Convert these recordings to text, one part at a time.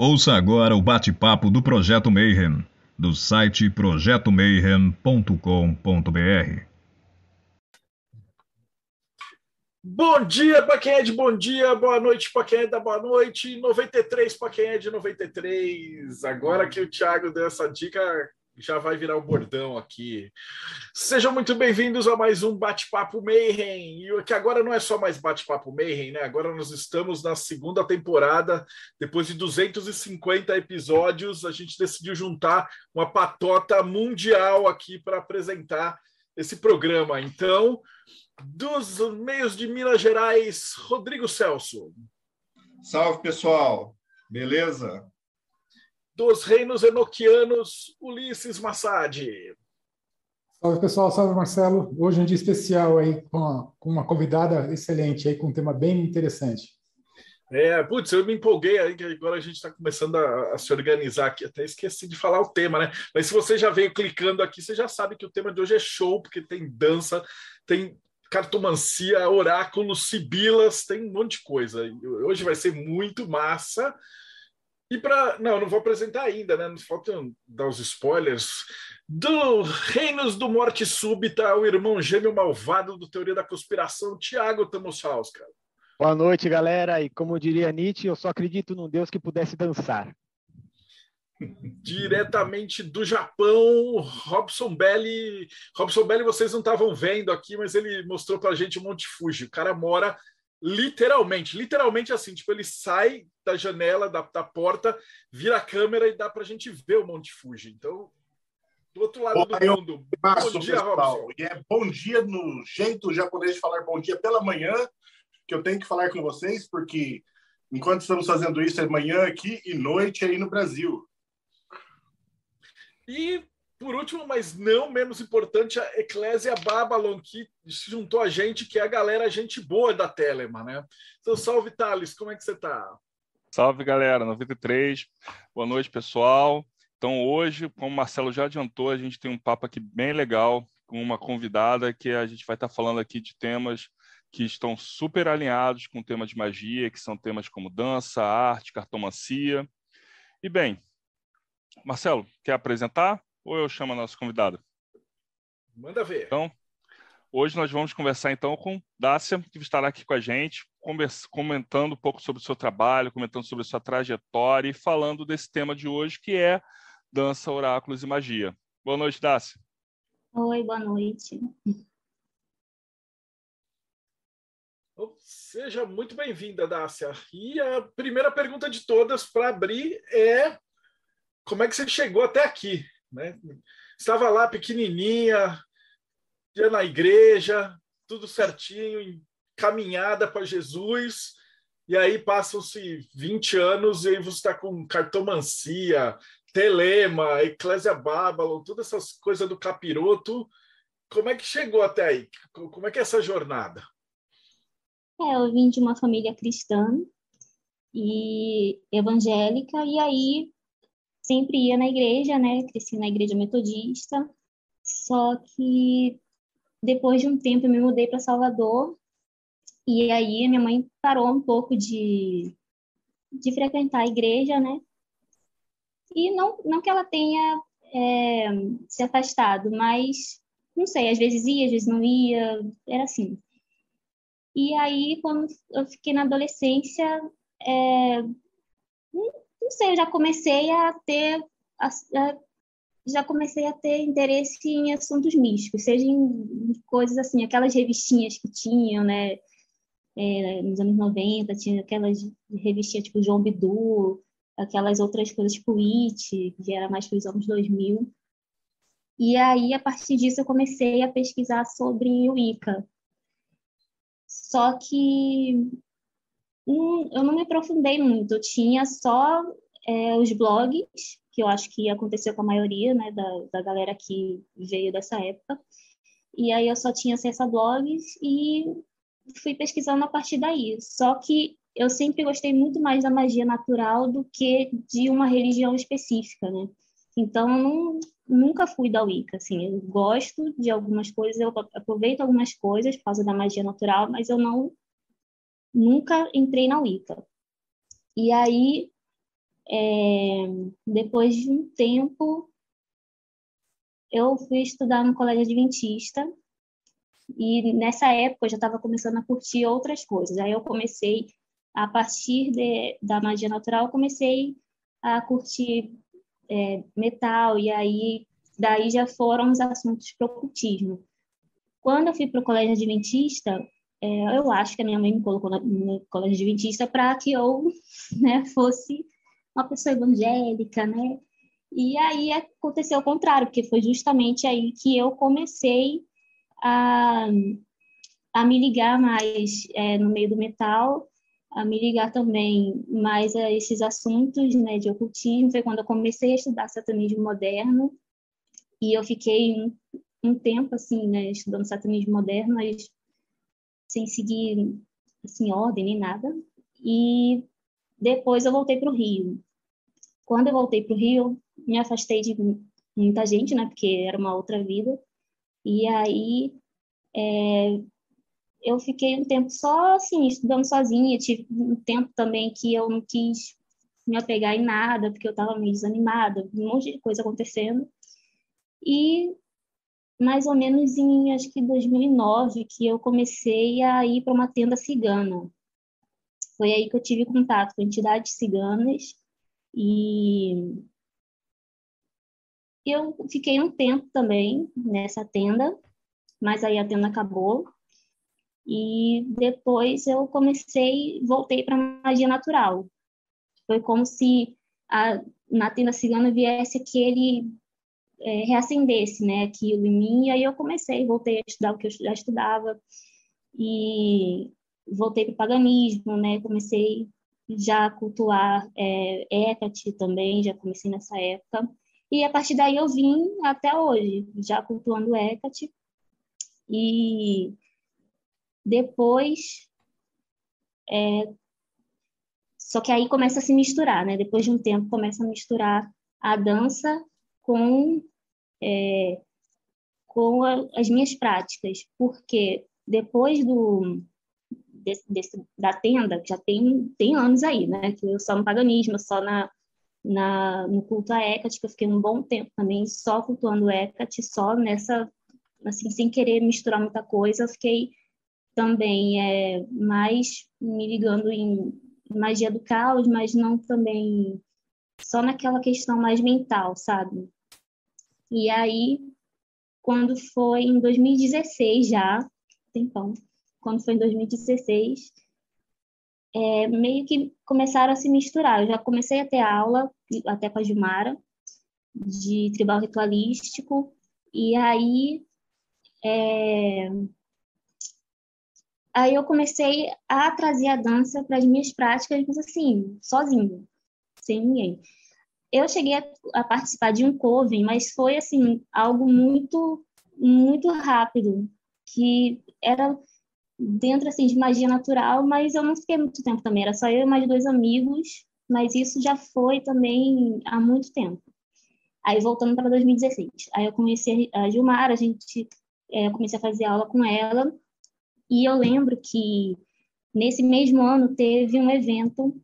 Ouça agora o bate-papo do Projeto Mayhem, do site projetomayhem.com.br. Bom dia para quem é de bom dia, boa noite para quem é da boa noite, 93 para quem é de 93. Agora que o Thiago deu essa dica, já vai virar um bordão aqui. Sejam muito bem-vindos a mais um Bate-Papo Mayhem. E que agora não é só mais Bate-Papo Mayhem, né? Agora nós estamos na segunda temporada. Depois de 250 episódios, a gente decidiu juntar uma patota mundial aqui para apresentar esse programa. Então, dos meios de Minas Gerais, Rodrigo Celso. Salve, pessoal. Beleza? Dos reinos enoquianos, Ulisses Massad. Salve pessoal, salve Marcelo. Hoje é um dia especial aí com, a, com uma convidada excelente aí com um tema bem interessante. É, putz, eu me empolguei aí, que agora a gente está começando a, a, se organizar aqui. Até esqueci de falar o tema, né? Mas se você já veio clicando aqui, você já sabe que o tema de hoje é show, porque tem dança, tem cartomancia, oráculos, sibilas, tem um monte de coisa. Hoje vai ser muito massa. E para. Não, não vou apresentar ainda, né? Nos faltam dar os spoilers. Do Reinos do Morte Súbita, o irmão gêmeo malvado do Teoria da Conspiração, Tiago Tamosaus, cara. Boa noite, galera. E como diria Nietzsche, eu só acredito num Deus que pudesse dançar. Diretamente do Japão, Robson Belli. Robson Belli, vocês não estavam vendo aqui, mas ele mostrou para a gente o Monte Fuji. O cara mora literalmente, literalmente assim, tipo, ele sai da janela, da, da porta, vira a câmera e dá para a gente ver o Monte Fuji. Então, do outro lado do mundo. Passo, bom dia, pessoal. Robson. E é bom dia no jeito japonês de falar bom dia pela manhã, que eu tenho que falar com vocês, porque enquanto estamos fazendo isso, é manhã aqui e noite aí no Brasil. E por último, mas não menos importante, a Eclésia Babylon, que se juntou a gente, que é a galera gente boa da Telema, né? Então, salve, Thales, como é que você está? Salve, galera, 93. Boa noite, pessoal. Então, hoje, como o Marcelo já adiantou, a gente tem um papo aqui bem legal com uma convidada que a gente vai estar falando aqui de temas que estão super alinhados com o tema de magia, que são temas como dança, arte, cartomancia. E bem, Marcelo, quer apresentar? Ou eu chamo a nossa convidada? Manda ver. Então, hoje nós vamos conversar então com Dácia, que estará aqui com a gente, comentando um pouco sobre o seu trabalho, comentando sobre a sua trajetória e falando desse tema de hoje, que é dança, oráculos e magia. Boa noite, Dácia. Oi, boa noite. Seja muito bem-vinda, Dácia. E a primeira pergunta de todas para abrir é como é que você chegou até aqui? Né? Estava lá pequenininha, ia na igreja, tudo certinho, caminhada para Jesus, e aí passam-se 20 anos e aí você está com cartomancia, telema, eclésia Babylon, todas essas coisas do capiroto. Como é que chegou até aí? Como é que é essa jornada? É, eu vim de uma família cristã e evangélica, e aí sempre ia na igreja, né? Cresci na igreja metodista. Só que depois de um tempo eu me mudei para Salvador e aí minha mãe parou um pouco de de frequentar a igreja, né? E não não que ela tenha é, se afastado, mas não sei, às vezes ia, às vezes não ia, era assim. E aí, quando eu fiquei na adolescência, é, não sei, eu já comecei a ter a, a, já comecei a ter interesse em assuntos místicos, seja em coisas assim, aquelas revistinhas que tinham, né, é, nos anos 90, tinha aquelas revistinhas tipo João Bidu, aquelas outras coisas tipo It, que era mais para os anos 2000. E aí, a partir disso, eu comecei a pesquisar sobre o Ica. Só que eu não me aprofundei muito. Eu tinha só é, os blogs, que eu acho que aconteceu com a maioria né, da, da galera que veio dessa época. E aí eu só tinha acesso a blogs e fui pesquisando a partir daí. Só que eu sempre gostei muito mais da magia natural do que de uma religião específica, né? Então, não, nunca fui da Wicca, assim, eu gosto de algumas coisas, eu aproveito algumas coisas por causa da magia natural, mas eu não nunca entrei na Wicca. E aí, é, depois de um tempo, eu fui estudar no colégio adventista e nessa época eu já estava começando a curtir outras coisas. Aí eu comecei, a partir de, da magia natural, comecei a curtir é, metal, e aí daí já foram os assuntos para o ocultismo. Quando eu fui para o colégio adventista, é, eu acho que a minha mãe me colocou no colégio adventista para que eu né, fosse uma pessoa evangélica, né? E aí aconteceu o contrário, porque foi justamente aí que eu comecei a, a me ligar mais é, no meio do metal, a me ligar também mais a esses assuntos né, de ocultismo. Foi quando eu comecei a estudar satanismo moderno, e eu fiquei um, um tempo assim, né, estudando satanismo moderno, mas sem seguir assim, ordem nem nada. E depois eu voltei para o Rio. Quando eu voltei para o Rio, me afastei de muita gente, né? Porque era uma outra vida. E aí é, eu fiquei um tempo só assim, estudando sozinha. Tive um tempo também que eu não quis me apegar em nada, porque eu estava meio desanimada, um monte de coisa acontecendo. E mais ou menos em acho que 2009 que eu comecei a ir para uma tenda cigana. Foi aí que eu tive contato com entidades ciganas e eu fiquei um tempo também nessa tenda, mas aí a tenda acabou. E depois eu comecei, voltei para magia natural. Foi como se a, na tenda cigana viesse aquele é, reacendesse né, aquilo em mim, e aí eu comecei, voltei a estudar o que eu já estudava, e voltei para o paganismo, né, comecei já a cultuar é, Hecate também, já comecei nessa época, e a partir daí eu vim até hoje, já cultuando Hecate, e depois é, só que aí começa a se misturar, né? Depois de um tempo começa a misturar a dança com, é, com a, as minhas práticas, porque depois do desse, desse, da tenda, que já tem, tem anos aí, né, que eu só no paganismo, só na, na, no culto a Hecate, que eu fiquei um bom tempo também só cultuando Hecate, só nessa, assim, sem querer misturar muita coisa, eu fiquei também é, mais me ligando em magia do caos, mas não também só naquela questão mais mental, sabe? E aí, quando foi em 2016 já, tempão, quando foi em 2016, é, meio que começaram a se misturar. Eu já comecei a ter aula, até com a Gilmara, de tribal ritualístico, e aí, é, aí eu comecei a trazer a dança para as minhas práticas, mas assim, sozinho, sem ninguém eu cheguei a, a, participar de um coven, mas foi assim algo muito muito rápido, que era dentro assim de magia natural, mas eu não fiquei muito tempo também, era só eu e mais dois amigos, mas isso já foi também há muito tempo. Aí voltando para 2016, aí eu comecei a Gilmar, a gente é, comecei a fazer aula com ela e eu lembro que nesse mesmo ano teve um evento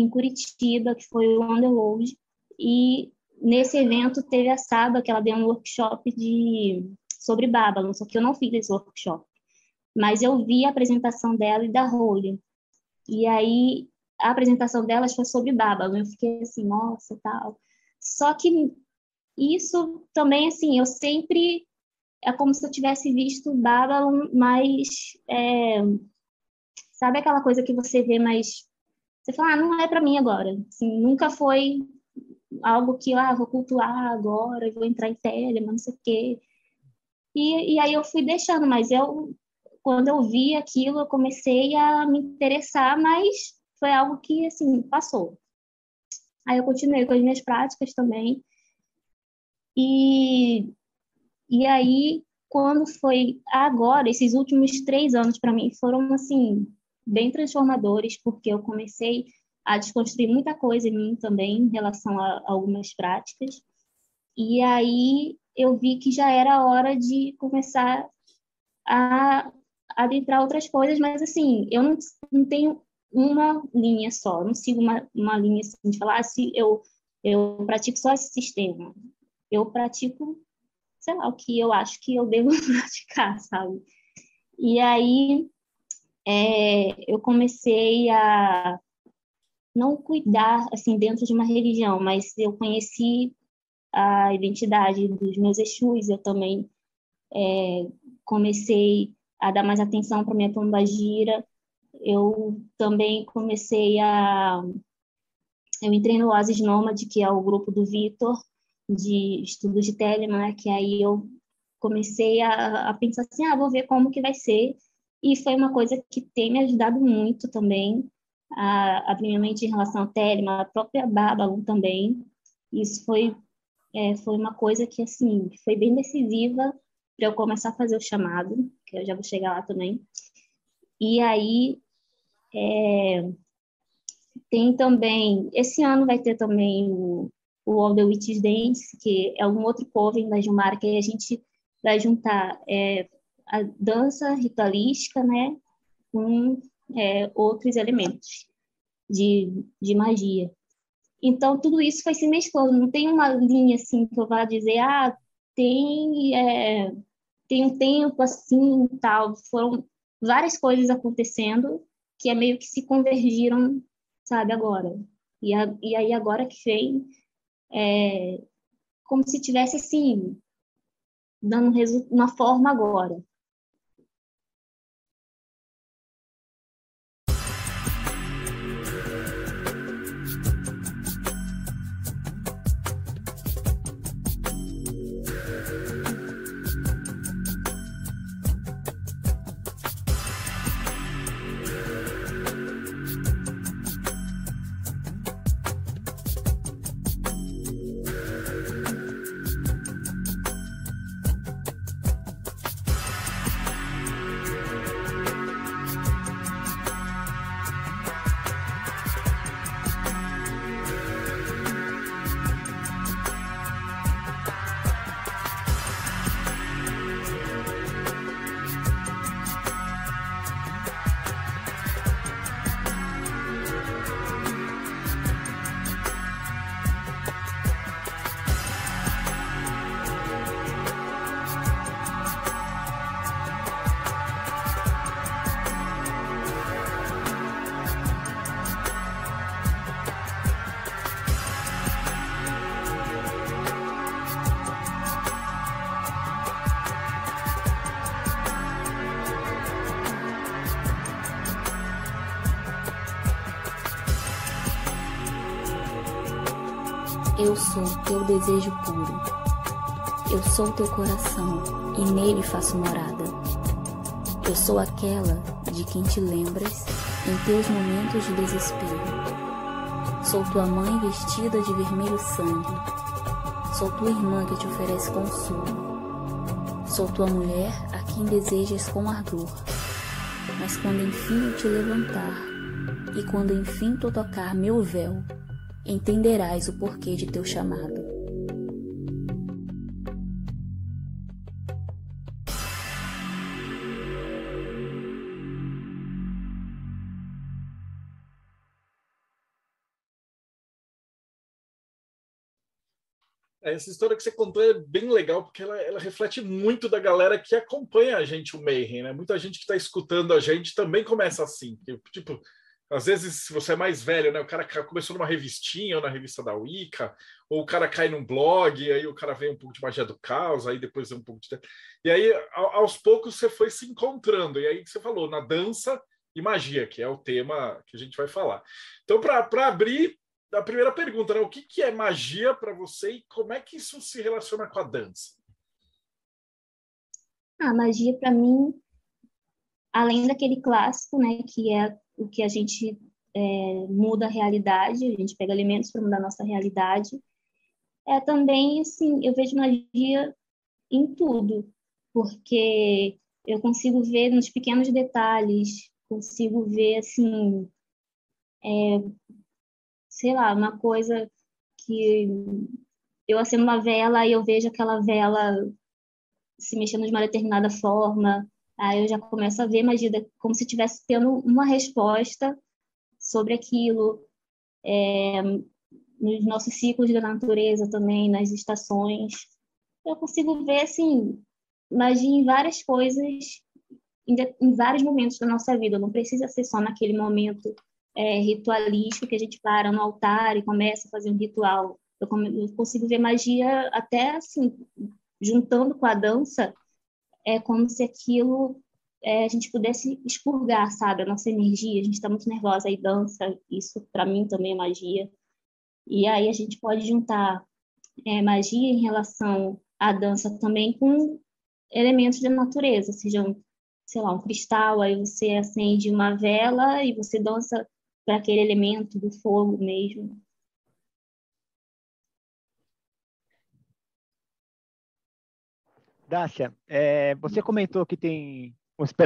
em Curitiba, que foi o Underworld, e nesse evento teve a Saba, que ela deu um workshop de sobre Babylon, só que eu não fiz esse workshop. Mas eu vi a apresentação dela e da Rolha. E aí a apresentação delas foi sobre Babylon. Eu fiquei assim, nossa, tal. Só que isso também, assim, eu sempre é como se eu tivesse visto Babylon, mas é, sabe aquela coisa que você vê, mas você fala, ah, não é para mim agora. Assim, nunca foi algo que, ah, vou cultuar agora, vou entrar em tele, mas não sei o quê. E, e aí eu fui deixando, mas eu, quando eu vi aquilo, eu comecei a me interessar, mas foi algo que, assim, passou. Aí eu continuei com as minhas práticas também. E, e aí, quando foi agora, esses últimos três anos para mim foram, assim, bem transformadores, porque eu comecei a desconstruir muita coisa em mim também em relação a, algumas práticas. E aí eu vi que já era hora de começar a adentrar outras coisas, mas assim, eu não, não tenho uma linha só, não sigo uma, uma linha assim, de falar, ah, se eu, eu pratico só esse sistema. Eu pratico, sei lá, o que eu acho que eu devo praticar, sabe? E aí é, eu comecei a não cuidar assim dentro de uma religião, mas eu conheci a identidade dos meus Exus, eu também é, comecei a dar mais atenção para minha pombagira, eu também comecei a eu entrei no Oasis Nômade, que é o grupo do Vitor, de estudos de Telemann, né, que aí eu comecei a, a, pensar assim, ah, vou ver como que vai ser, e foi uma coisa que tem me ajudado muito também, a minha mente em relação ao Telemann, a própria Babylon também, isso foi, é, foi uma coisa que, assim, foi bem decisiva para eu começar a fazer o chamado, que eu já vou chegar lá também, e aí, é, tem também, esse ano vai ter também o, o All the Witches Dance, que é um outro cover da Gilmar, que a gente vai juntar é, a dança ritualística, né, com é, outros elementos de, de magia. Então, tudo isso foi se mesclando, não tem uma linha assim que eu vá dizer, ah, tem, é, tem um tempo assim tal. Foram várias coisas acontecendo que é meio que se convergiram, sabe, agora. E, a, e aí agora que vem, é, como se tivesse assim, dando uma forma agora. Sou teu desejo puro. Eu sou teu coração e nele faço morada. Eu sou aquela de quem te lembras em teus momentos de desespero. Sou tua mãe vestida de vermelho sangue. Sou tua irmã que te oferece consolo. Sou tua mulher a quem desejas com ardor. Mas quando enfim eu te levantar e quando enfim tu tocar meu véu, entenderás o porquê de teu chamado. Essa história que você contou é bem legal, porque ela, ela, reflete muito da galera que acompanha a gente, o Mayhem, né? Muita gente que está escutando a gente também começa assim. Tipo, às vezes, se você é mais velho, né? O cara começou numa revistinha ou na revista da Wicca, ou o cara cai num blog, aí o cara vê um pouco de magia do caos, aí depois vê um pouco de. E aí, aos poucos, você foi se encontrando. E aí você falou na dança e magia, que é o tema que a gente vai falar. Então, para abrir, a primeira pergunta, né? O que, que é magia para você e como é que isso se relaciona com a dança? A magia, para mim, além daquele clássico, né, que é o que a gente é, muda a realidade, a gente pega elementos para mudar a nossa realidade. É também, assim, eu vejo magia em tudo, porque eu consigo ver nos pequenos detalhes, consigo ver, assim, é, sei lá, uma coisa que eu acendo uma vela e eu vejo aquela vela se mexendo de uma determinada forma, Aí eu já começo a ver magia como se estivesse tendo uma resposta sobre aquilo, é, nos nossos ciclos da natureza também, nas estações. Eu consigo ver, assim, magia em várias coisas, em, em vários momentos da nossa vida. Não precisa ser só naquele momento é, ritualístico que a gente para no altar e começa a fazer um ritual. Eu, eu consigo ver magia até, assim, juntando com a dança, é como se aquilo é, a gente pudesse expurgar, sabe, a nossa energia. A gente está muito nervosa e dança, isso para mim também é magia. E aí a gente pode juntar é, magia em relação à dança também com elementos da natureza, sejam, sei lá, um cristal, aí você acende uma vela e você dança para aquele elemento do fogo mesmo. Dácia, é, você comentou que tem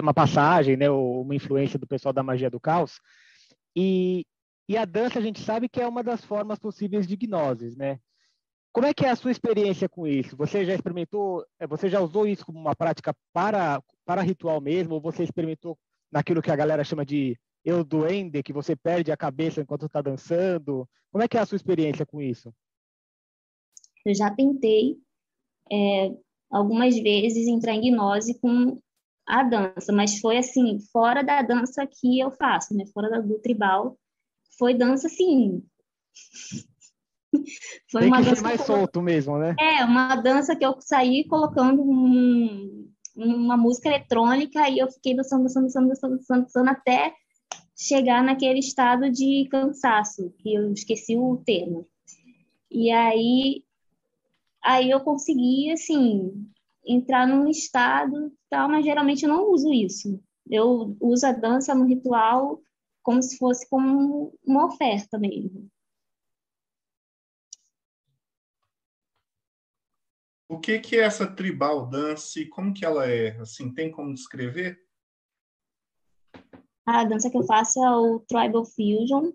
uma passagem, né, uma influência do pessoal da magia do caos, e e a dança a gente sabe que é uma das formas possíveis de gnoses, né? Como é que é a sua experiência com isso? Você já experimentou, eh, você já usou isso como uma prática para, para ritual mesmo, ou você experimentou naquilo que a galera chama de eu duende, que você perde a cabeça enquanto está dançando? Como é que é a sua experiência com isso? Eu já tentei é, algumas vezes entrar em gnose com a dança, mas foi assim, fora da dança que eu faço, né? Fora do tribal, foi dança assim. Foi Tem uma que dança ser mais solto mesmo, né? É, uma dança que eu saí colocando um, uma música eletrônica e eu fiquei dançando, dançando, dançando, dançando, dançando, dançando até chegar naquele estado de cansaço, que eu esqueci o termo. E aí, aí eu consegui, assim, entrar num estado tal, mas geralmente eu não uso isso. Eu uso a dança no ritual como se fosse como uma oferta mesmo. O que, que é essa tribal dance? Como que ela é? Assim, tem como descrever? A dança que eu faço é o Tribal Fusion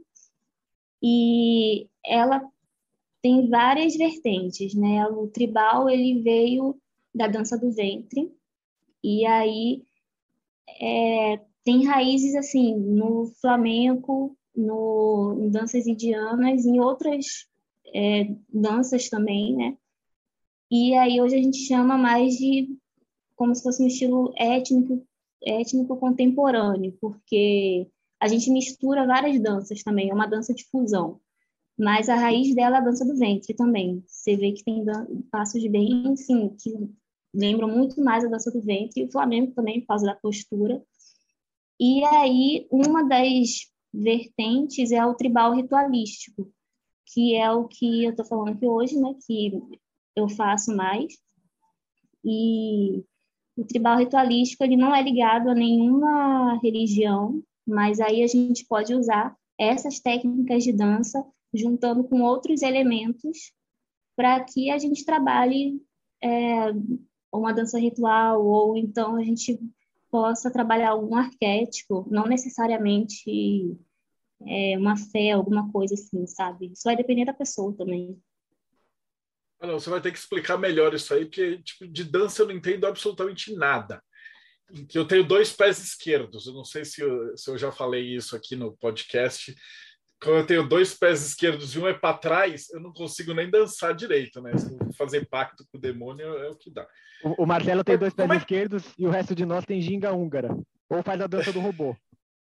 e ela tem várias vertentes, né? O tribal ele veio da dança do ventre e aí é, tem raízes assim no flamenco, no em danças indianas, em outras é, danças também, né? E aí hoje a gente chama mais de como se fosse um estilo étnico, étnico contemporâneo, porque a gente mistura várias danças também, é uma dança de fusão. Mas a raiz dela é a dança do ventre também. Você vê que tem passos bem, assim, que lembram muito mais a dança do ventre, e o flamenco também, por causa da postura. E aí, uma das vertentes é o tribal ritualístico, que é o que eu estou falando aqui hoje, né, que eu faço mais. E o tribal ritualístico ele não é ligado a nenhuma religião, mas aí a gente pode usar essas técnicas de dança juntando com outros elementos para que a gente trabalhe é, uma dança ritual ou então a gente possa trabalhar algum arquétipo, não necessariamente é, uma fé, alguma coisa assim, sabe? Isso vai depender da pessoa também. Ah, não, você vai ter que explicar melhor isso aí, porque tipo, de dança eu não entendo absolutamente nada. Eu tenho dois pés esquerdos, eu não sei se eu, se eu já falei isso aqui no podcast, quando eu tenho dois pés esquerdos e um é para trás, eu não consigo nem dançar direito, né? fazer pacto com o demônio é o que dá. O, o Marcelo tem dois pés é... esquerdos e o resto de nós tem ginga húngara. Ou faz a dança do robô.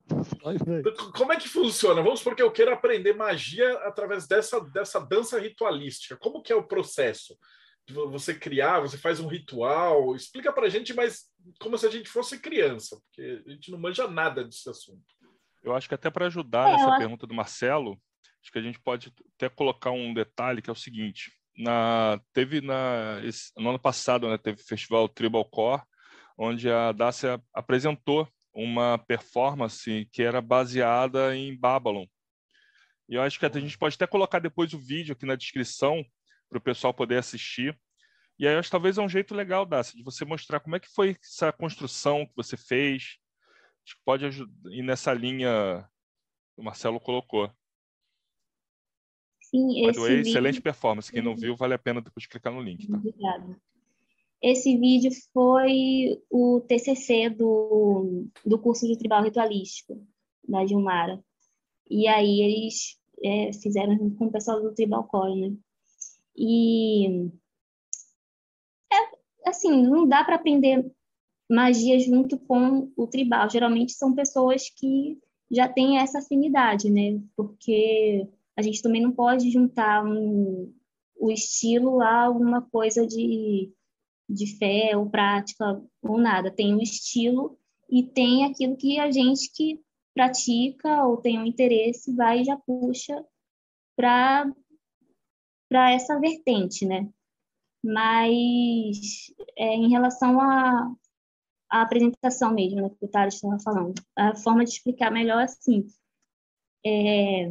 Como é que funciona? Vamos porque eu quero aprender magia através dessa, dessa dança ritualística. Como que é o processo? Você criar, você faz um ritual? Explica pra gente, mas como se a gente fosse criança, porque a gente não manja nada desse assunto. Eu acho que até para ajudar é, nessa pergunta do Marcelo, acho que a gente pode até colocar um detalhe que é o seguinte: na, teve na, esse, no ano passado, né, teve o festival Tribal Core, onde a Dacia apresentou uma performance que era baseada em Babylon. E eu acho que a gente pode até colocar depois o vídeo aqui na descrição para o pessoal poder assistir. E aí eu acho que talvez é um jeito legal, Dacia, de você mostrar como é que foi essa construção que você fez. Acho que pode ir nessa linha que o Marcelo colocou. Sim, esse way, vídeo... excelente performance. Quem não viu, vale a pena depois clicar no link. Tá? Obrigada. Esse vídeo foi o TCC do, do curso de tribal ritualístico da Gilmara. E aí eles é, fizeram junto com o pessoal do Tribal Core, né? E é, assim, não dá para aprender magia junto com o tribal. Geralmente são pessoas que já têm essa afinidade, né? Porque a gente também não pode juntar um, o estilo a alguma coisa de, de fé ou prática ou nada. Tem um estilo e tem aquilo que a gente que pratica ou tem um interesse vai e já puxa para para essa vertente, né? Mas é, em relação a, a apresentação mesmo, né, que o Thales estava falando. A forma de explicar melhor assim. É,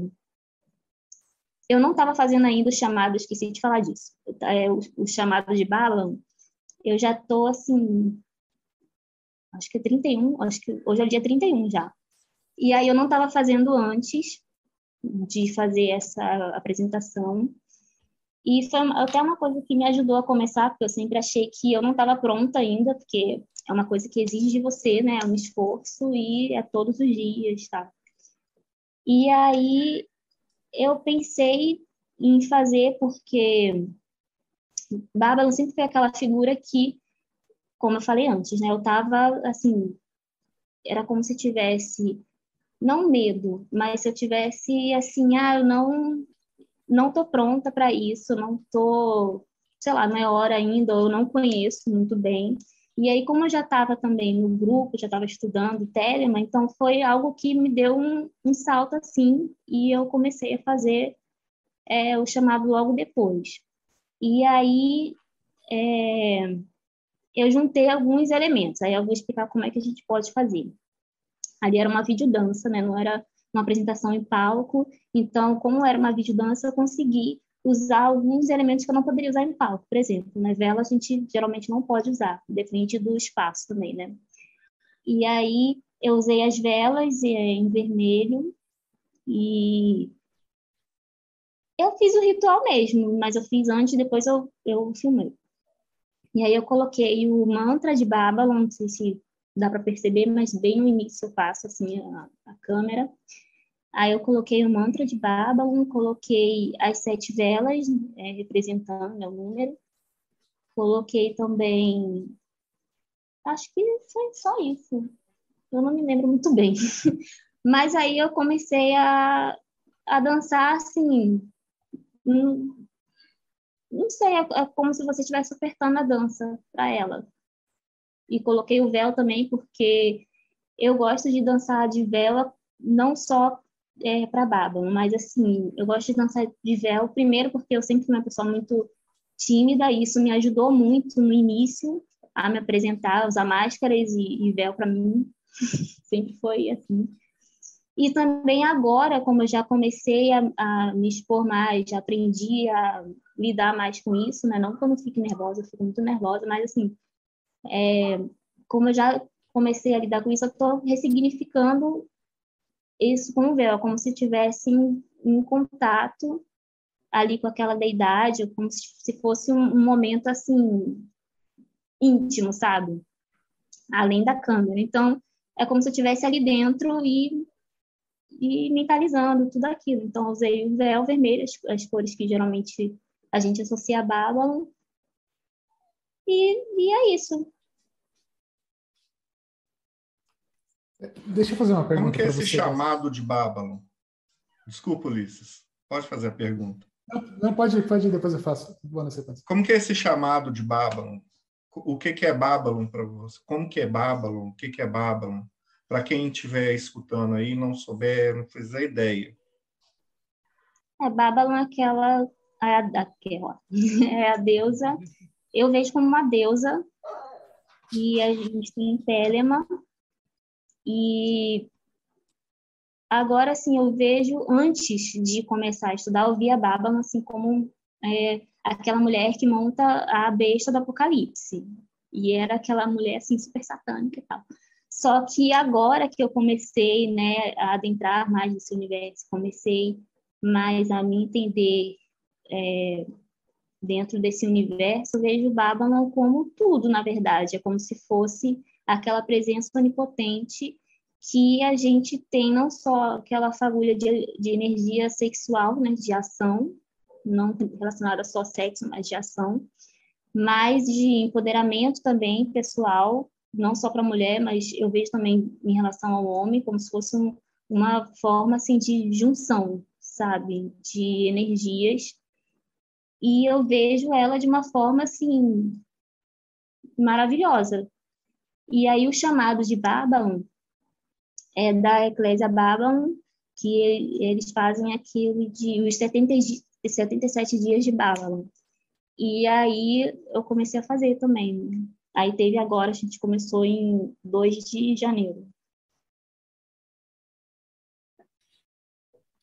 eu não estava fazendo ainda o chamado, esqueci de falar disso. É, o, o chamado de balão, eu já estou assim, acho que é 31, acho que hoje é dia 31 já. E aí eu não estava fazendo antes de fazer essa apresentação. E foi até uma coisa que me ajudou a começar, porque eu sempre achei que eu não estava pronta ainda, porque é uma coisa que exige de você, né? É um esforço e é todos os dias, tá? E aí eu pensei em fazer porque Bárbara sempre foi aquela figura que, como eu falei antes, né? Eu tava assim, era como se tivesse não medo, mas se eu tivesse assim, ah, eu não não tô pronta para isso, não tô, sei lá, não é hora ainda, eu não conheço muito bem. E aí, como eu já estava também no grupo, já estava estudando Telema, então foi algo que me deu um, um salto assim, e eu comecei a fazer é, o chamado logo depois. E aí, é, eu juntei alguns elementos, aí eu vou explicar como é que a gente pode fazer. Ali era uma videodança, né? Não era uma apresentação em palco, então, como era uma videodança, eu consegui usar alguns elementos que eu não poderia usar em palco. Por exemplo, na vela a gente geralmente não pode usar, depende do espaço também, né? E aí eu usei as velas em vermelho e eu fiz o ritual mesmo, mas eu fiz antes depois eu, eu filmei. E aí eu coloquei o mantra de Babylon, não sei se dá para perceber, mas bem no início eu faço assim a, a câmera. Aí eu coloquei o mantra de Babylon, coloquei as sete velas é, representando o número. Coloquei também. Acho que foi só isso. Eu não me lembro muito bem. Mas aí eu comecei a, a dançar assim. Não, não sei, é, é como se você estivesse ofertando a dança para ela. E coloquei o véu também, porque eu gosto de dançar de vela não só é, para Babylon, mas assim, eu gosto de dançar de véu, primeiro porque eu sempre fui uma pessoa muito tímida, e isso me ajudou muito no início a me apresentar, usar máscaras e, e véu para mim, sempre foi assim. E também agora, como eu já comecei a, a, me expor mais, já aprendi a lidar mais com isso, né? Não que eu não fique nervosa, eu fico muito nervosa, mas assim, é, como eu já comecei a lidar com isso, eu estou ressignificando isso com o véu, como se tivesse em, em contato ali com aquela deidade, como se fosse um, um, momento assim íntimo, sabe? Além da câmera. Então, é como se eu estivesse ali dentro e, e mentalizando tudo aquilo. Então, usei o véu vermelho, as, as cores que geralmente a gente associa a Babylon. E, e é isso. Deixa eu fazer uma pergunta. Como que é esse chamado de Babylon? Desculpa, Ulisses. Pode fazer a pergunta. Não, não pode, pode depois eu faço. Boa sequência. Como que é esse chamado de Babylon? O que, que é Babylon para você? Como que é Babylon? O que, que é Babylon? Para quem estiver escutando aí não souber, não fizer ideia. É, Babylon é aquela, é a, aquela, é a deusa, eu vejo como uma deusa, e a gente tem Telema, e agora, assim, eu vejo, antes de começar a estudar, eu via Babylon, assim, como é, aquela mulher que monta a besta do Apocalipse. E era aquela mulher, assim, super satânica e tal. Só que agora que eu comecei, né, a adentrar mais nesse universo, comecei mais a me entender é, dentro desse universo, vejo Babylon como tudo, na verdade. É como se fosse aquela presença onipotente que a gente tem não só aquela fagulha de, de energia sexual, né, de ação, não relacionada só ao sexo, mas de ação, mas de empoderamento também pessoal, não só para a mulher, mas eu vejo também em relação ao homem, como se fosse um, uma forma assim de junção, sabe, de energias. E eu vejo ela de uma forma assim maravilhosa. E aí o chamado de Babylon é da Eclésia Babylon, que eles fazem aquilo de os 70, 77 dias de Babylon. E aí eu comecei a fazer também. Aí teve agora, a gente começou em 2 de janeiro.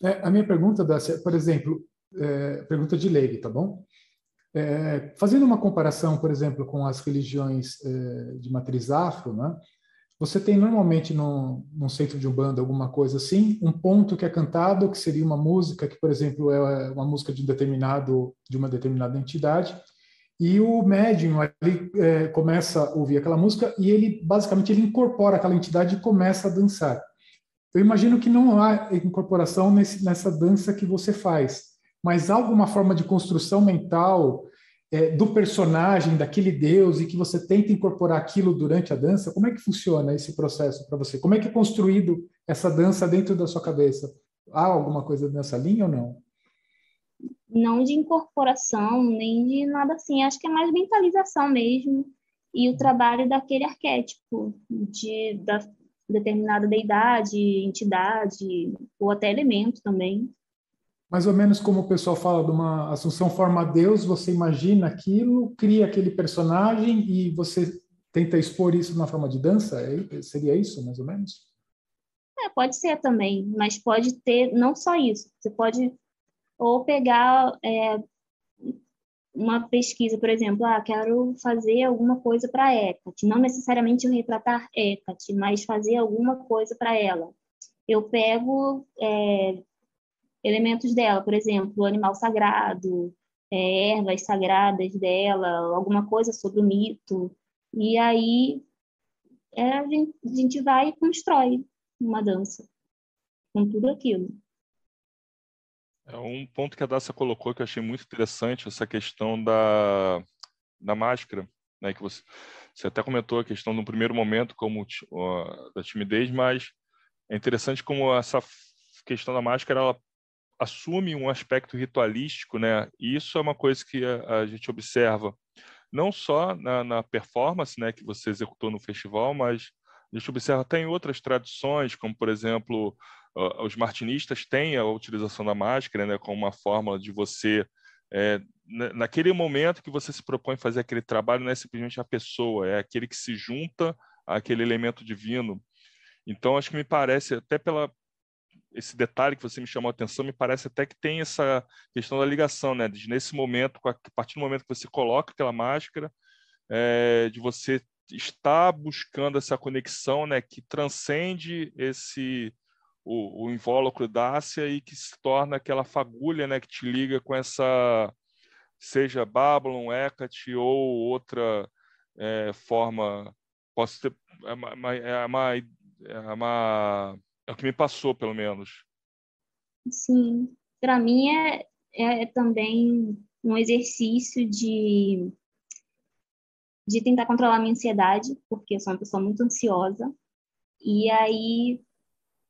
É, a minha pergunta, Dácia, por exemplo, é, pergunta de leigo, tá bom? É, fazendo uma comparação, por exemplo, com as religiões é, de matriz afro, né? Você tem normalmente no, num centro de umbanda alguma coisa assim, um ponto que é cantado, que seria uma música que, por exemplo, é uma música de um determinado de uma determinada entidade, e o médium ali é, começa a ouvir aquela música e ele basicamente ele incorpora aquela entidade e começa a dançar. Eu imagino que não há incorporação nesse, nessa dança que você faz, mas há alguma forma de construção mental é, do personagem, daquele Deus, e que você tenta incorporar aquilo durante a dança? Como é que funciona esse processo para você? Como é que é construído essa dança dentro da sua cabeça? Há alguma coisa nessa linha ou não? Não de incorporação, nem de nada assim. Acho que é mais mentalização mesmo. E o trabalho daquele arquétipo, de, da, determinada deidade, entidade, ou até elemento também. Mais ou menos como o pessoal fala de uma assunção forma Deus, você imagina aquilo, cria aquele personagem e você tenta expor isso na forma de dança? É, seria isso, mais ou menos? É, pode ser também, mas pode ter não só isso. Você pode ou pegar é, uma pesquisa, por exemplo, ah, quero fazer alguma coisa para Hecate, não necessariamente retratar Hecate, mas fazer alguma coisa para ela. Eu pego é, elementos dela, por exemplo, animal sagrado, é, ervas sagradas dela, alguma coisa sobre o mito, e aí é, a, gente, a gente vai e constrói uma dança com tudo aquilo. É um ponto que a Dacia colocou que eu achei muito interessante, essa questão da, da máscara, né, que você, você até comentou a questão no primeiro momento como uh, da timidez, mas é interessante como essa questão da máscara ela assume um aspecto ritualístico, né? E isso é uma coisa que a, a gente observa não só na, na, performance, né, que você executou no festival, mas a gente observa até em outras tradições, como por exemplo uh, os martinistas têm a utilização da máscara, né, como uma fórmula de você é, naquele momento que você se propõe fazer aquele trabalho, não é simplesmente a pessoa, é aquele que se junta àquele elemento divino. Então, acho que me parece, até pela, esse detalhe que você me chamou a atenção, me parece até que tem essa questão da ligação, né? De nesse momento, a partir do momento que você coloca aquela máscara, é, de você estar buscando essa conexão, né? Que transcende esse o, o invólucro dácia e que se torna aquela fagulha, né? Que te liga com essa seja Babylon, Hecate ou outra é, forma, posso ter é uma, é uma, é uma é o que me passou, pelo menos. Sim, para mim é, é também um exercício de de tentar controlar a minha ansiedade, porque eu sou uma pessoa muito ansiosa. E aí,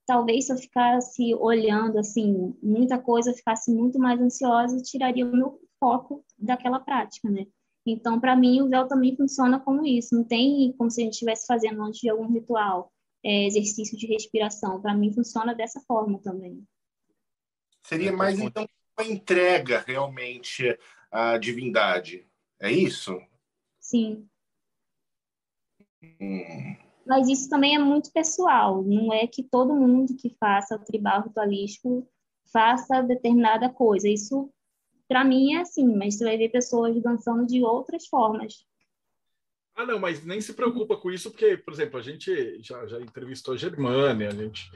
talvez se eu ficasse olhando assim, muita coisa, ficasse muito mais ansiosa, tiraria o meu foco daquela prática, né? Então, para mim, o véu também funciona como isso. Não tem como se a gente estivesse fazendo antes de algum ritual é, exercício de respiração. Para mim, funciona dessa forma também. Seria é, mais, então, uma entrega realmente à divindade. É isso? Sim. Hum. Mas isso também é muito pessoal. Não é que todo mundo que faça o tribal ritualístico faça determinada coisa. Isso, para mim, é assim. Mas você vai ver pessoas dançando de outras formas. Ah, não, mas nem se preocupa com isso, porque, por exemplo, a gente já, já entrevistou a Germânia, a gente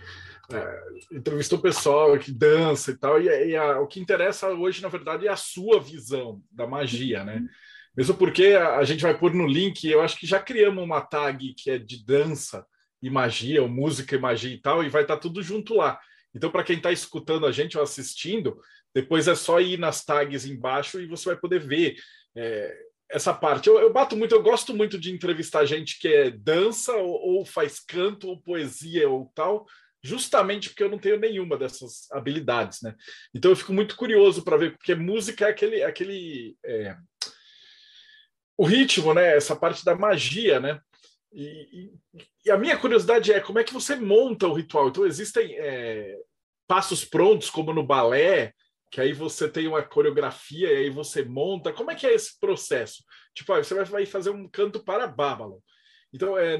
é, entrevistou pessoal que dança e tal, e, e a, o que interessa hoje, na verdade, é a sua visão da magia, né? Mesmo porque a, a gente vai pôr no link, eu acho que já criamos uma tag que é de dança, e magia, ou música e magia e tal, e vai estar tá tudo junto lá. Então, para quem está escutando a gente ou assistindo, depois é só ir nas tags embaixo e você vai poder ver é, essa parte. Eu, eu, bato muito, eu gosto muito de entrevistar gente que é dança ou, ou faz canto ou poesia ou tal, justamente porque eu não tenho nenhuma dessas habilidades, né? Então eu fico muito curioso para ver, porque música é aquele, aquele é, o ritmo, né? Essa parte da magia, né? E, e, e, a minha curiosidade é como é que você monta o ritual. Então existem é, passos prontos, como no balé, que aí você tem uma coreografia e aí você monta. Como é que é esse processo? Tipo, ah, você vai fazer um canto para Babylon. Então, é,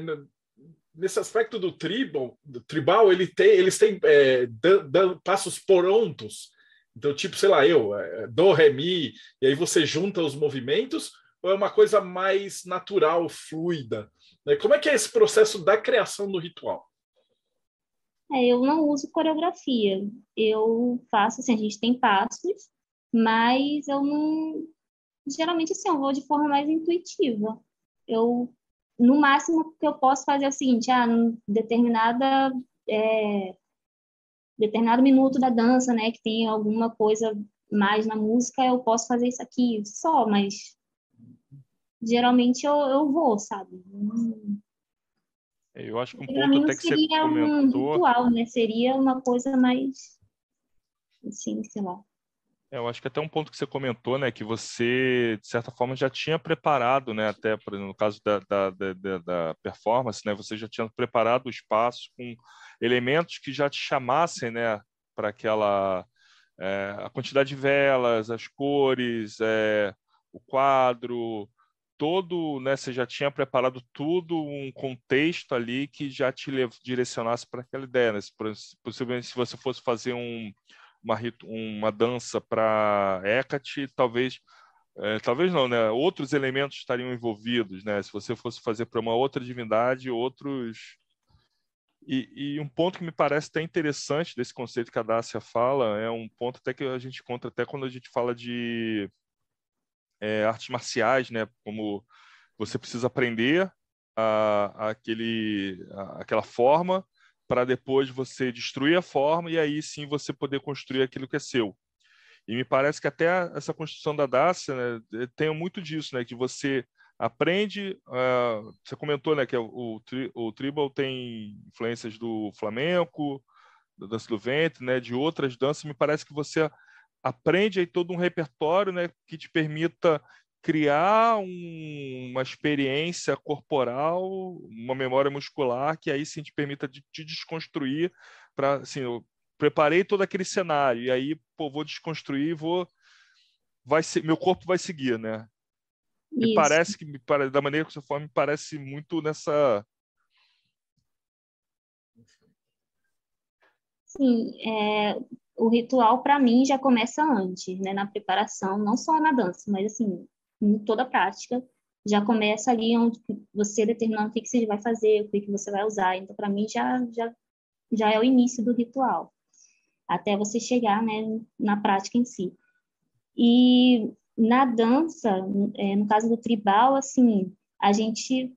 nesse aspecto do tribal, do tribal ele tem, eles têm é, dan, dan, passos prontos. Então, tipo, sei lá, eu, é, do, ré, mi, e aí você junta os movimentos, ou é uma coisa mais natural, fluida? Né? Como é que é esse processo da criação do ritual? É, eu não uso coreografia. Eu faço, assim, a gente tem passos, mas eu não. Geralmente, assim, eu vou de forma mais intuitiva. Eu, no máximo, que eu posso fazer é o seguinte: ah, determinada. É, determinado minuto da dança, né, que tem alguma coisa mais na música, eu posso fazer isso aqui só, mas geralmente eu, eu vou, sabe? Eu acho que um ponto até que você comentou... Um ritual, né? Seria uma coisa mais... Assim, sei lá. É, eu acho que até um ponto que você comentou, né, que você, de certa forma, já tinha preparado, né, até no caso da, da, da, da performance, né, você já tinha preparado o espaço com elementos que já te chamassem, né, para aquela, é, a quantidade de velas, as cores, é, o quadro, todo, né, você já tinha preparado tudo, um contexto ali que já te direcionasse para aquela ideia, né? Possivelmente se você fosse fazer um, uma, uma dança para Hecate, talvez é, talvez não, né? Outros elementos estariam envolvidos, né? Se você fosse fazer para uma outra divindade, outros e, e, um ponto que me parece até interessante desse conceito que a Dácia fala é um ponto até que a gente encontra até quando a gente fala de é, artes marciais, né? Como você precisa aprender a, a aquele, a, aquela forma para depois você destruir a forma e aí sim você poder construir aquilo que é seu. E me parece que até essa construção da Dacia né, tem muito disso, né? Que você aprende. Uh, você comentou, né, que é o, o, o tribal tem influências do flamenco, da dança do ventre, né, de outras danças. Me parece que você aprende aí todo um repertório né, que te permita criar um, uma experiência corporal, uma memória muscular que aí sim te permita de, te desconstruir para assim, eu preparei todo aquele cenário e aí pô, vou desconstruir, vou vai ser, meu corpo vai seguir, né? Me parece que me da maneira que você fala, me parece muito nessa Sim, é, o ritual para mim já começa antes, né, na preparação, não só na dança, mas assim, em toda a prática, já começa ali onde você determinando o que, você vai fazer, o que, que você vai usar. Então, para mim, já, já, já é o início do ritual, até você chegar né, na prática em si. E na dança, é, no caso do tribal, assim, a gente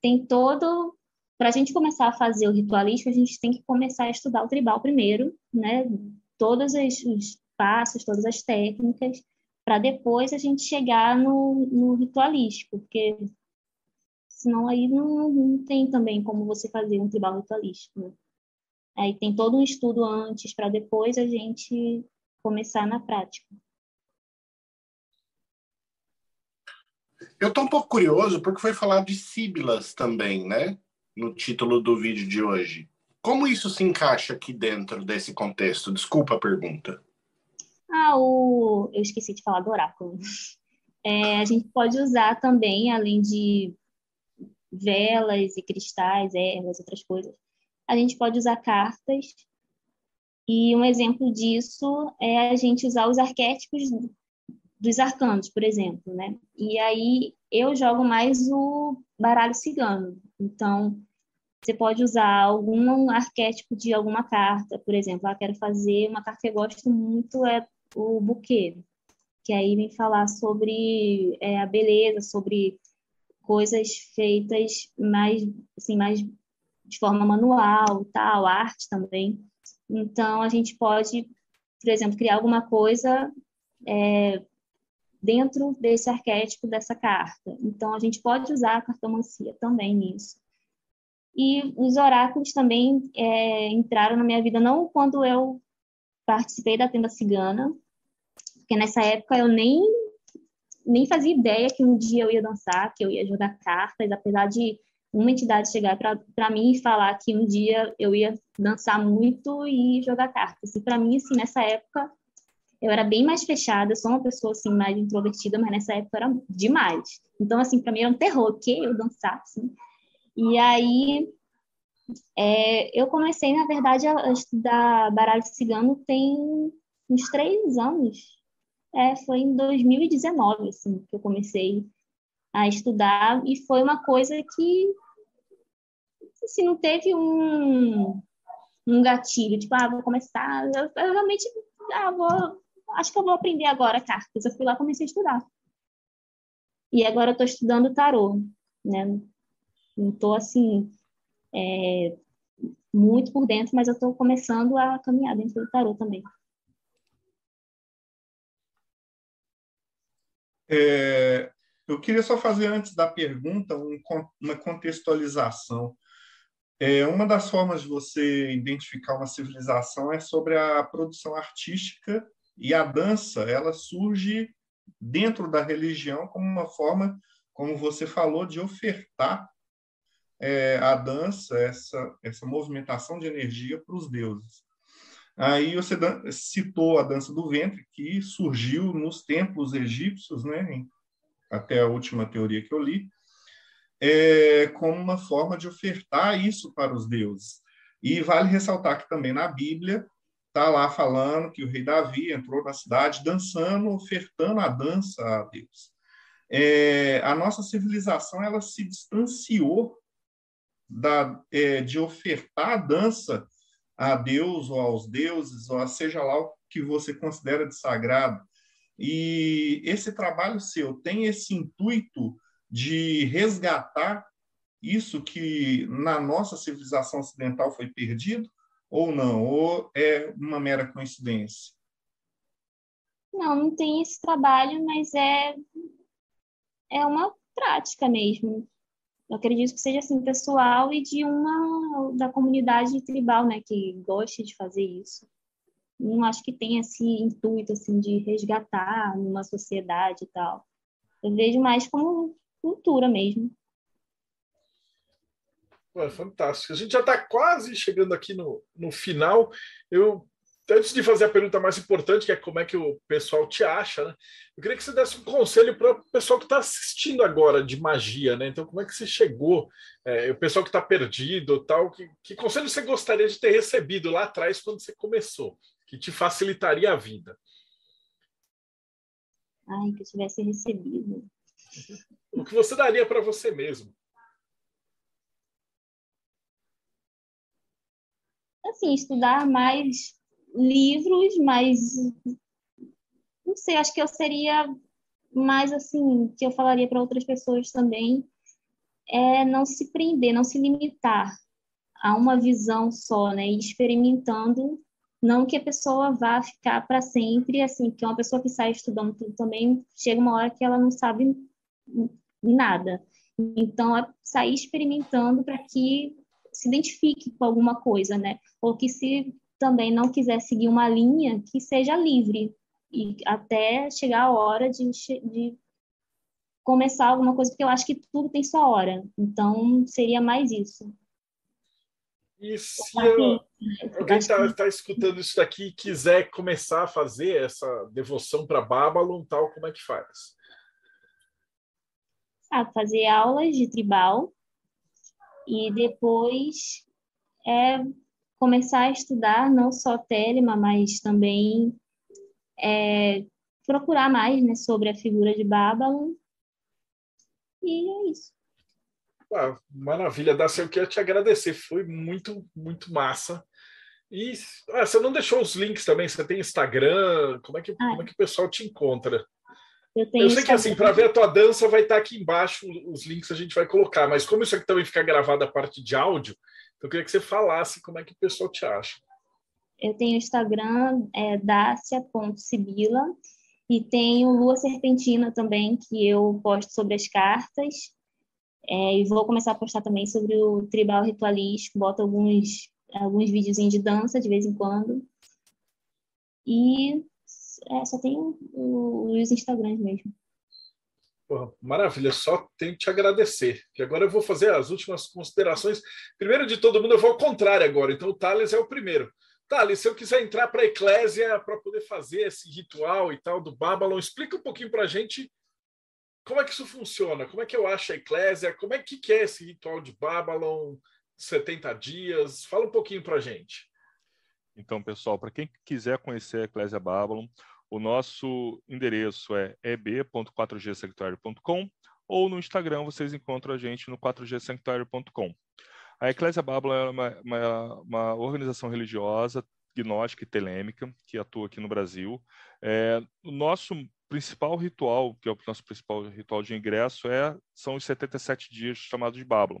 tem todo para a gente começar a fazer o ritualístico, a gente tem que começar a estudar o tribal primeiro, né? Todos os passos, todas as técnicas, para depois a gente chegar no, no ritualístico, porque senão aí não, não, tem também como você fazer um tribal ritualístico. Né? Aí tem todo um estudo antes para depois a gente começar na prática. Eu estou um pouco curioso porque foi falado de síbilas também, né? No título do vídeo de hoje. Como isso se encaixa aqui dentro desse contexto? Desculpa a pergunta. Ah, o... eu esqueci de falar do oráculo. É, a gente pode usar também, além de velas e cristais, ervas, outras coisas, a gente pode usar cartas. E um exemplo disso é a gente usar os arquétipos dos arcanos, por exemplo, né? E aí eu jogo mais o baralho cigano. Então, você pode usar algum arquétipo de alguma carta, por exemplo, ah, quero fazer uma carta que eu gosto muito, é o buquê, que aí vem falar sobre é, a beleza, sobre coisas feitas mais, assim, mais de forma manual, tal, arte também. Então, a gente pode, por exemplo, criar alguma coisa é, dentro desse arquétipo dessa carta. Então, a gente pode usar a cartomancia também nisso. E os oráculos também é, entraram na minha vida, não quando eu participei da tenda cigana, porque nessa época eu nem nem fazia ideia que um dia eu ia dançar, que eu ia jogar cartas, apesar de uma entidade chegar para mim e falar que um dia eu ia dançar muito e jogar cartas. E para mim, assim, nessa época, eu era bem mais fechada, sou uma pessoa assim mais introvertida, mas nessa época era demais. Então, assim, para mim era um terror que eu dançar, assim. E aí é, eu comecei, na verdade, a estudar baralho cigano tem uns três anos. É, foi em 2019, assim, que eu comecei a estudar e foi uma coisa que assim, não teve um, um gatilho, tipo, ah, vou começar, eu, eu realmente, ah, vou, acho que eu vou aprender agora cartas. Eu fui lá comecei a estudar. E agora eu estou estudando tarô, né? Não estou, assim, é, muito por dentro, mas eu estou começando a caminhar dentro do tarô também. É, eu queria só fazer, antes da pergunta, um, uma contextualização. É, uma das formas de você identificar uma civilização é sobre a produção artística e a dança, ela surge dentro da religião como uma forma, como você falou, de ofertar é, a dança, essa, essa movimentação de energia para os deuses. Aí você citou a dança do ventre, que surgiu nos templos egípcios, né, até a última teoria que eu li, é, como uma forma de ofertar isso para os deuses. E vale ressaltar que também na Bíblia está lá falando que o rei Davi entrou na cidade dançando, ofertando a dança a Deus. É, a nossa civilização ela se distanciou da, é, de ofertar a dança a Deus ou aos deuses, ou seja lá o que você considera de sagrado. E esse trabalho seu tem esse intuito de resgatar isso que na nossa civilização ocidental foi perdido ou não? Ou é uma mera coincidência? Não, não tem esse trabalho, mas é é uma prática mesmo. Eu acredito que seja assim pessoal e de uma da comunidade tribal, né, que goste de fazer isso. Não acho que tem esse intuito assim de resgatar numa sociedade e tal. Eu vejo mais como cultura mesmo. Ué, fantástico. A gente já está quase chegando aqui no, no final. Eu antes de fazer a pergunta mais importante, que é como é que o pessoal te acha, né? Eu queria que você desse um conselho para o pessoal que está assistindo agora de magia, né? Então, como é que você chegou? É, o pessoal que está perdido, tal. Que, que conselho você gostaria de ter recebido lá atrás quando você começou, que te facilitaria a vida? Ai, que eu tivesse recebido. O que você daria para você mesmo? Assim, estudar mais livros, mas não sei, acho que eu seria mais assim, que eu falaria para outras pessoas também, é não se prender, não se limitar a uma visão só, né? Experimentando, não que a pessoa vá ficar para sempre, assim, que uma pessoa que sai estudando tudo também, chega uma hora que ela não sabe nada. Então, é sair experimentando para que se identifique com alguma coisa, né? Ou que se também não quiser seguir uma linha que seja livre e até chegar a hora de, de começar alguma coisa, porque eu acho que tudo tem sua hora. Então, seria mais isso. E se eu, alguém está tá escutando isso daqui e quiser começar a fazer essa devoção para Babylon, tal, como é que faz? Ah, fazer aulas de tribal e depois é começar a estudar não só Telema, mas também é, procurar mais né, sobre a figura de Babylon. E é isso. Ah, maravilha, Dacia, eu quero te agradecer, foi muito, muito massa. E ah, você não deixou os links também? Você tem Instagram? Como é que, ah. como é que o pessoal te encontra? Eu, eu sei que assim, para ver a tua dança vai estar aqui embaixo os links a gente vai colocar, mas como isso aqui também fica gravado a parte de áudio, Então, eu queria que você falasse como é que o pessoal te acha. Eu tenho Instagram, é dacia.sibila, e tenho Lua Serpentina também, que eu posto sobre as cartas. É, e vou começar a postar também sobre o tribal ritualístico, boto alguns, alguns videozinhos de dança de vez em quando. E é, só tenho os Instagrams mesmo. Porra, maravilha, só tenho que te agradecer. E agora eu vou fazer as últimas considerações. Primeiro de todo mundo, eu vou ao contrário agora. Então, o Thales é o primeiro. Thales, se eu quiser entrar para a Eclésia para poder fazer esse ritual e tal do Babylon, explica um pouquinho para a gente como é que isso funciona, como é que eu acho a Eclésia, como é que é esse ritual de Babylon, 70 dias. Fala um pouquinho para a gente. Então, pessoal, para quem quiser conhecer a Eclésia Babylon, o nosso endereço é eb.4gsanctuário.com ou no Instagram vocês encontram a gente no 4gsanctuário.com. A Eclésia Babylon é uma, uma, uma, organização religiosa, gnóstica e telêmica, que atua aqui no Brasil. É, o nosso principal ritual, que é o nosso principal ritual de ingresso, é, são os 77 dias chamados de Babylon.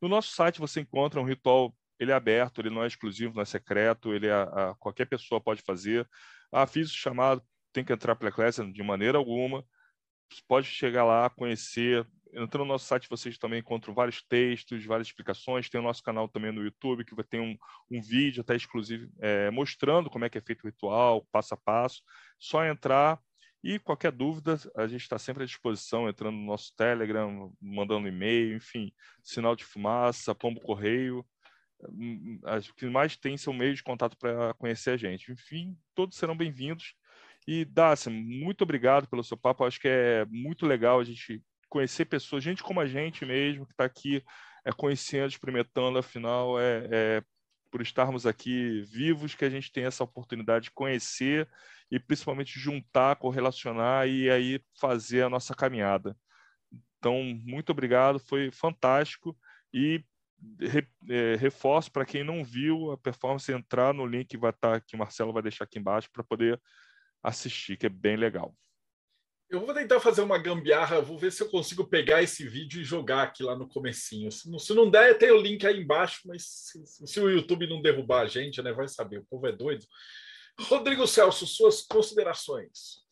No nosso site você encontra um ritual, ele é aberto, ele não é exclusivo, não é secreto, ele é, a, qualquer pessoa pode fazer. Ah, fiz o chamado, tem que entrar para a Eclésia de maneira alguma. Pode chegar lá, conhecer. Entrando no nosso site, vocês também encontram vários textos, várias explicações. Tem o nosso canal também no YouTube, que vai ter um, um vídeo até exclusivo é, mostrando como é que é feito o ritual, passo a passo. Só entrar e qualquer dúvida, a gente está sempre à disposição, entrando no nosso Telegram, mandando e-mail, enfim, sinal de fumaça, pombo correio o que mais tem seu meio de contato para conhecer a gente. Enfim, todos serão bem-vindos. E, Dácia, muito obrigado pelo seu papo. Acho que é muito legal a gente conhecer pessoas, gente como a gente mesmo, que está aqui é, conhecendo, experimentando, afinal, é, é, por estarmos aqui vivos que a gente tem essa oportunidade de conhecer e principalmente juntar, correlacionar e aí fazer a nossa caminhada. Então, muito obrigado, foi fantástico. E re, é, reforço para quem não viu a performance entrar no link que vai estar tá, que o Marcelo vai deixar aqui embaixo para poder assistir, que é bem legal. Eu vou tentar fazer uma gambiarra, vou ver se eu consigo pegar esse vídeo e jogar aqui lá no comecinho. Se não, se não der, tem o link aí embaixo, mas se, se, o YouTube não derrubar a gente, né, vai saber, o povo é doido. Rodrigo Celso, suas considerações.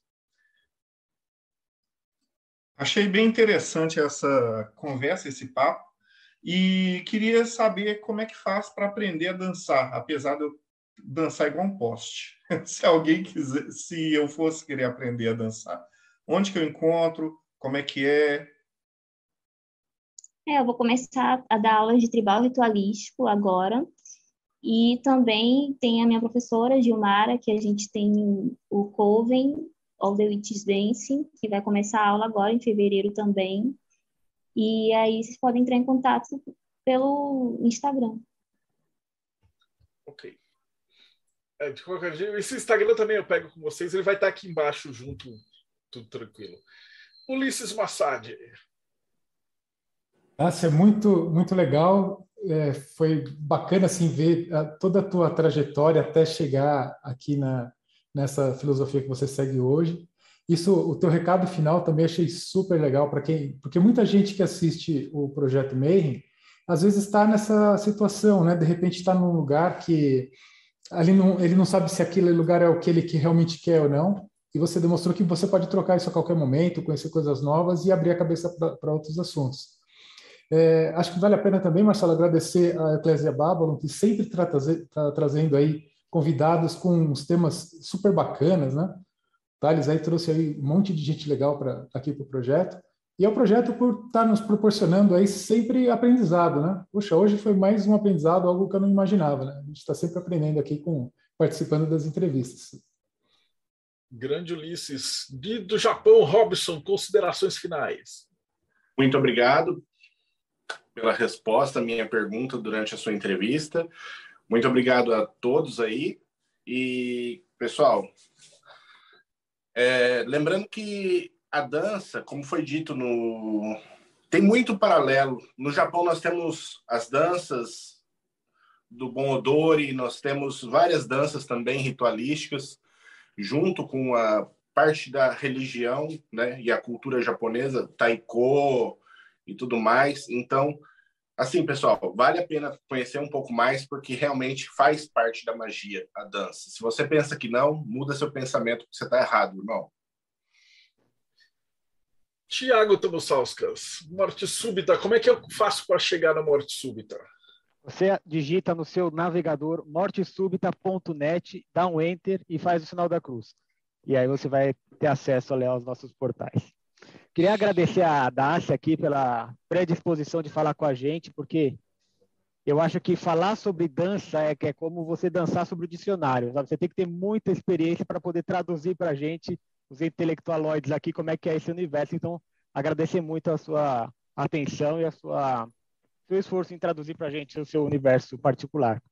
Achei bem interessante essa conversa, esse papo. E queria saber como é que faz para aprender a dançar, apesar de eu dançar igual um poste. se alguém quiser, se eu fosse querer aprender a dançar, onde que eu encontro? Como é que é? É, eu vou começar a dar aulas de tribal ritualístico agora. E também tem a minha professora Gilmara, que a gente tem o Coven of the Witches Dance, que vai começar a aula agora em fevereiro também. E aí vocês podem entrar em contato pelo Instagram. Ok. É, de qualquer jeito, esse Instagram também eu pego com vocês, ele vai estar aqui embaixo junto, tudo tranquilo. Ulisses Massad. Nossa, é muito, muito legal. É, foi bacana assim ver a, toda a tua trajetória até chegar aqui na, nessa filosofia que você segue hoje. Isso, o teu recado final também achei super legal para quem, porque muita gente que assiste o projeto Mayhem às vezes está nessa situação, né? De repente está num lugar que ali não, ele não sabe se aquele lugar é o que ele realmente quer ou não. E você demonstrou que você pode trocar isso a qualquer momento, conhecer coisas novas e abrir a cabeça para outros assuntos. É, acho que vale a pena também, Marcelo, agradecer a Eclésia Babylon, que sempre está tá trazendo aí convidados com uns temas super bacanas, né? Thales aí trouxe aí um monte de gente legal para aqui para o projeto. E é o projeto por estar tá nos proporcionando aí sempre aprendizado, né? Puxa, hoje foi mais um aprendizado, algo que eu não imaginava, né? A gente está sempre aprendendo aqui com participando das entrevistas. Grande Ulisses. do Japão, Robson, considerações finais. Muito obrigado pela resposta à minha pergunta durante a sua entrevista. Muito obrigado a todos aí. E, pessoal, é, lembrando que a dança, como foi dito no. Tem muito paralelo. No Japão, nós temos as danças do Bon Odori, nós temos várias danças também ritualísticas, junto com a parte da religião né, e a cultura japonesa, taiko e tudo mais. Então, Assim, pessoal, vale a pena conhecer um pouco mais, porque realmente faz parte da magia a dança. Se você pensa que não, muda seu pensamento, porque você está errado, irmão. Tiago Tomosauskas, morte súbita, como é que eu faço para chegar na morte súbita? Você digita no seu navegador mortesúbita.net, dá um enter e faz o sinal da cruz. E aí você vai ter acesso ali, aos nossos portais. Queria agradecer a Dácia aqui pela predisposição de falar com a gente, porque eu acho que falar sobre dança é, é como você dançar sobre o dicionário. Sabe? Você tem que ter muita experiência para poder traduzir para a gente, os intelectualoides aqui, como é que é esse universo. Então, agradecer muito a sua atenção e a sua seu esforço em traduzir para a gente o seu universo particular.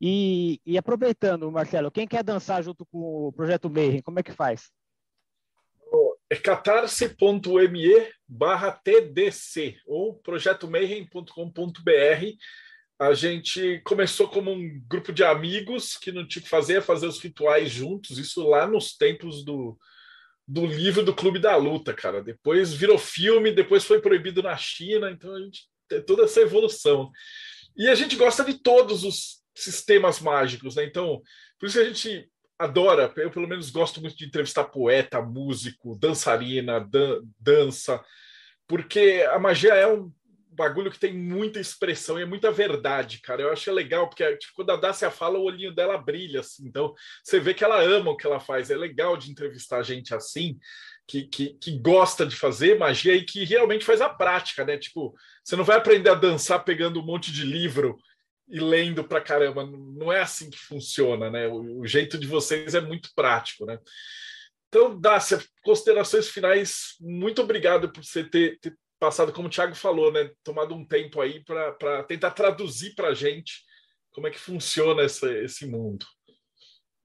E, e, aproveitando, Marcelo, quem quer dançar junto com o Projeto Mayhem, como é que faz? É catarse.me barra TDC ou projetomayhem.com.br. A gente começou como um grupo de amigos que não tinha que fazer, fazer os rituais juntos, isso lá nos tempos do, do livro do Clube da Luta, cara. Depois virou filme, depois foi proibido na China, então a gente tem toda essa evolução. E a gente gosta de todos os sistemas mágicos, né? Então, por isso a gente adora, eu pelo menos gosto muito de entrevistar poeta, músico, dançarina, dan dança, porque a magia é um bagulho que tem muita expressão e é muita verdade, cara. Eu acho legal, porque tipo, quando a Dácia fala, o olhinho dela brilha, assim. Então, você vê que ela ama o que ela faz. É legal de entrevistar gente assim, que, que, que gosta de fazer magia e que realmente faz a prática, né? Tipo, você não vai aprender a dançar pegando um monte de livro e lendo pra caramba. Não é assim que funciona, né? O, o jeito de vocês é muito prático, né? Então, Dácia, considerações finais, muito obrigado por você ter, ter passado, como o Thiago falou, né? Tomado um tempo aí para tentar traduzir para a gente como é que funciona essa, esse mundo.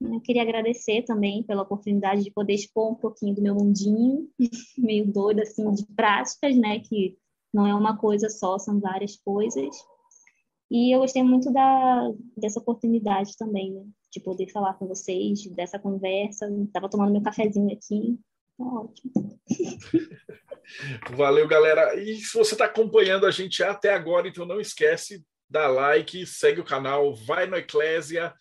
Eu queria agradecer também pela oportunidade de poder expor um pouquinho do meu mundinho, meio doido, assim, de práticas, né? Que não é uma coisa só, são várias coisas. E eu gostei muito da, dessa oportunidade também, né? De poder falar com vocês, dessa conversa. Estava tomando meu cafezinho aqui. Tá ótimo. Valeu, galera. E se você está acompanhando a gente até agora, então não esquece, dá like, segue o canal, vai no Eclésia,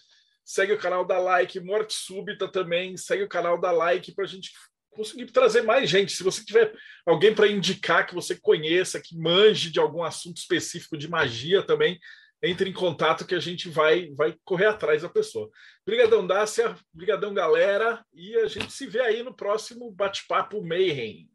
segue o canal, dá like, Morte Súbita também, segue o canal, dá like para a gente conseguir trazer mais gente. Se você tiver alguém para indicar que você conheça, que manje de algum assunto específico de magia também, entre em contato que a gente vai vai correr atrás da pessoa. Obrigadão, Dácia. Obrigadão, galera. E a gente se vê aí no próximo bate-papo Mayhem.